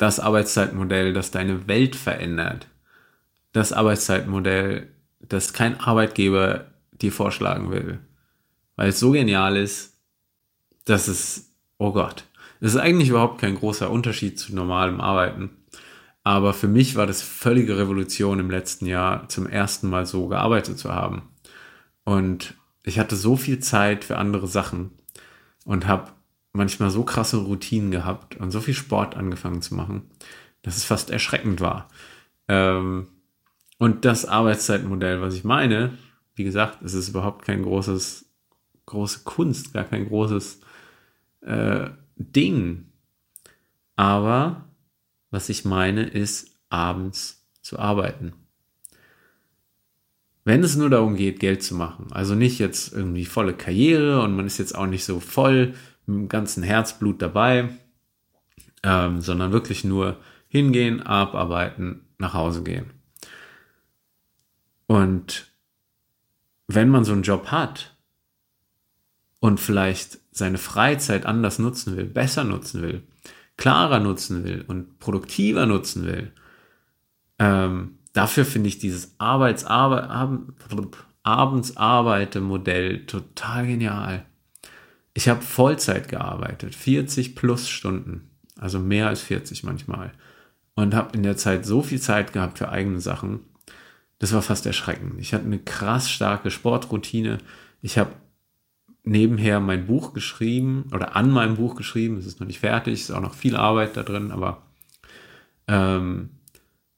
das Arbeitszeitmodell, das deine Welt verändert. Das Arbeitszeitmodell, das kein Arbeitgeber dir vorschlagen will. Weil es so genial ist, dass es, oh Gott, es ist eigentlich überhaupt kein großer Unterschied zu normalem Arbeiten. Aber für mich war das völlige Revolution im letzten Jahr, zum ersten Mal so gearbeitet zu haben. Und ich hatte so viel Zeit für andere Sachen und habe manchmal so krasse Routinen gehabt und so viel Sport angefangen zu machen, dass es fast erschreckend war. Ähm, und das Arbeitszeitmodell, was ich meine, wie gesagt, es ist überhaupt kein großes, große Kunst, gar kein großes äh, Ding. Aber was ich meine, ist abends zu arbeiten. Wenn es nur darum geht, Geld zu machen, also nicht jetzt irgendwie volle Karriere und man ist jetzt auch nicht so voll mit dem ganzen Herzblut dabei, ähm, sondern wirklich nur hingehen, abarbeiten, nach Hause gehen. Und wenn man so einen Job hat und vielleicht seine Freizeit anders nutzen will, besser nutzen will, klarer nutzen will und produktiver nutzen will, ähm, dafür finde ich dieses Arbeits abends arbeite Modell total genial. Ich habe Vollzeit gearbeitet, 40 plus Stunden, also mehr als 40 manchmal. Und habe in der Zeit so viel Zeit gehabt für eigene Sachen. Das war fast erschreckend. Ich hatte eine krass starke Sportroutine. Ich habe nebenher mein Buch geschrieben oder an meinem Buch geschrieben. Es ist noch nicht fertig, ist auch noch viel Arbeit da drin, aber ähm,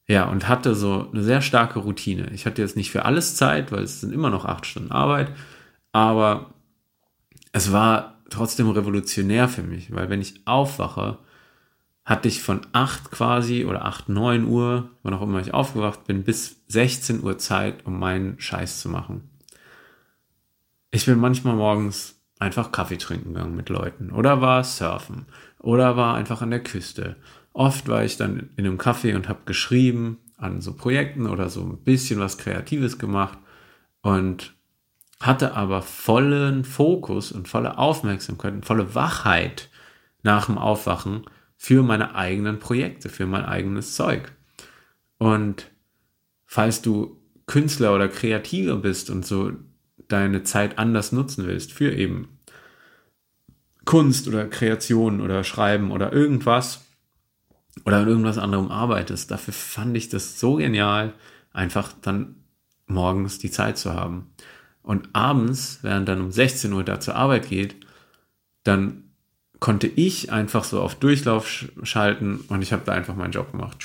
ja, und hatte so eine sehr starke Routine. Ich hatte jetzt nicht für alles Zeit, weil es sind immer noch acht Stunden Arbeit, aber es war trotzdem revolutionär für mich, weil wenn ich aufwache, hatte ich von acht quasi oder acht neun Uhr, wann auch immer ich aufgewacht bin, bis 16 Uhr Zeit, um meinen Scheiß zu machen. Ich bin manchmal morgens einfach Kaffee trinken gegangen mit Leuten oder war surfen oder war einfach an der Küste Oft war ich dann in einem Café und habe geschrieben an so Projekten oder so ein bisschen was Kreatives gemacht und hatte aber vollen Fokus und volle Aufmerksamkeit und volle Wachheit nach dem Aufwachen für meine eigenen Projekte, für mein eigenes Zeug. Und falls du Künstler oder Kreativer bist und so deine Zeit anders nutzen willst für eben Kunst oder Kreation oder Schreiben oder irgendwas, oder an irgendwas anderem arbeitest. Dafür fand ich das so genial, einfach dann morgens die Zeit zu haben. Und abends, während dann um 16 Uhr da zur Arbeit geht, dann konnte ich einfach so auf Durchlauf schalten und ich habe da einfach meinen Job gemacht.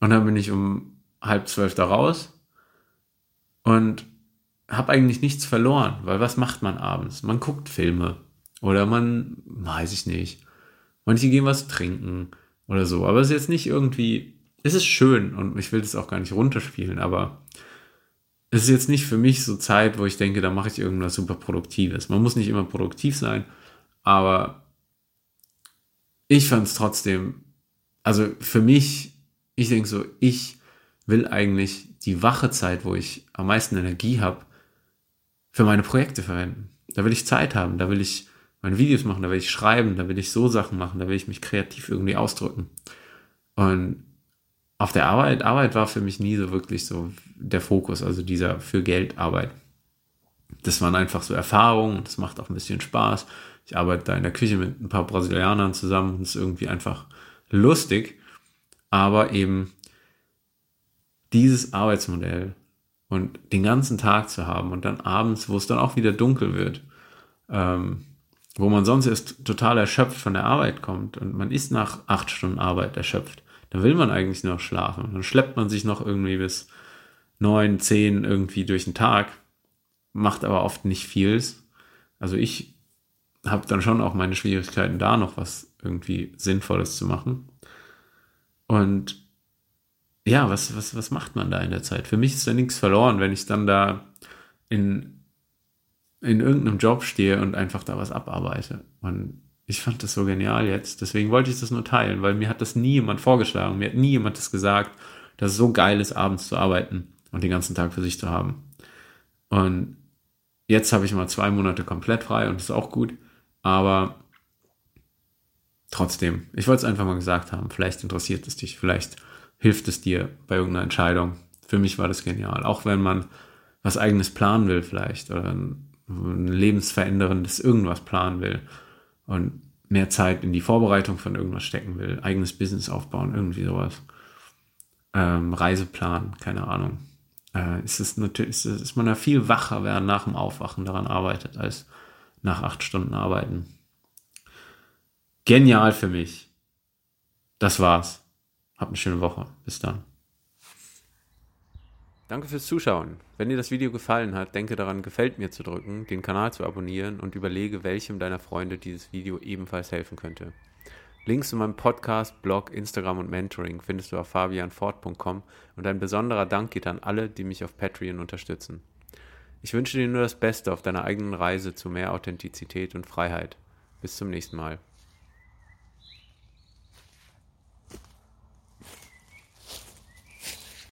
Und dann bin ich um halb zwölf da raus und habe eigentlich nichts verloren, weil was macht man abends? Man guckt Filme oder man, weiß ich nicht, Manche gehen was trinken oder so. Aber es ist jetzt nicht irgendwie, es ist schön und ich will das auch gar nicht runterspielen, aber es ist jetzt nicht für mich so Zeit, wo ich denke, da mache ich irgendwas super Produktives. Man muss nicht immer produktiv sein, aber ich fand es trotzdem, also für mich, ich denke so, ich will eigentlich die wache Zeit, wo ich am meisten Energie habe, für meine Projekte verwenden. Da will ich Zeit haben, da will ich meine Videos machen, da will ich schreiben, da will ich so Sachen machen, da will ich mich kreativ irgendwie ausdrücken. Und auf der Arbeit, Arbeit war für mich nie so wirklich so der Fokus, also dieser für Geld Arbeit. Das waren einfach so Erfahrungen, das macht auch ein bisschen Spaß. Ich arbeite da in der Küche mit ein paar Brasilianern zusammen und es ist irgendwie einfach lustig, aber eben dieses Arbeitsmodell und den ganzen Tag zu haben und dann abends, wo es dann auch wieder dunkel wird, ähm, wo man sonst erst total erschöpft von der Arbeit kommt und man ist nach acht Stunden Arbeit erschöpft, dann will man eigentlich noch schlafen. Dann schleppt man sich noch irgendwie bis neun, zehn irgendwie durch den Tag, macht aber oft nicht vieles. Also ich habe dann schon auch meine Schwierigkeiten, da noch was irgendwie Sinnvolles zu machen. Und ja, was, was, was macht man da in der Zeit? Für mich ist da nichts verloren, wenn ich dann da in in irgendeinem Job stehe und einfach da was abarbeite. Und ich fand das so genial jetzt. Deswegen wollte ich das nur teilen, weil mir hat das nie jemand vorgeschlagen. Mir hat nie jemand das gesagt, dass es so geil ist, abends zu arbeiten und den ganzen Tag für sich zu haben. Und jetzt habe ich mal zwei Monate komplett frei und das ist auch gut. Aber trotzdem, ich wollte es einfach mal gesagt haben. Vielleicht interessiert es dich, vielleicht hilft es dir bei irgendeiner Entscheidung. Für mich war das genial. Auch wenn man was eigenes planen will, vielleicht, oder ein, lebensveränderndes irgendwas planen will und mehr Zeit in die Vorbereitung von irgendwas stecken will, eigenes Business aufbauen, irgendwie sowas. Ähm, Reiseplan, keine Ahnung. Äh, ist es natürlich, ist, ist man ja viel wacher, während nach dem Aufwachen daran arbeitet, als nach acht Stunden arbeiten. Genial für mich. Das war's. Habt eine schöne Woche. Bis dann. Danke fürs Zuschauen. Wenn dir das Video gefallen hat, denke daran, gefällt mir zu drücken, den Kanal zu abonnieren und überlege, welchem deiner Freunde dieses Video ebenfalls helfen könnte. Links zu meinem Podcast, Blog, Instagram und Mentoring findest du auf fabianfort.com und ein besonderer Dank geht an alle, die mich auf Patreon unterstützen. Ich wünsche dir nur das Beste auf deiner eigenen Reise zu mehr Authentizität und Freiheit. Bis zum nächsten Mal.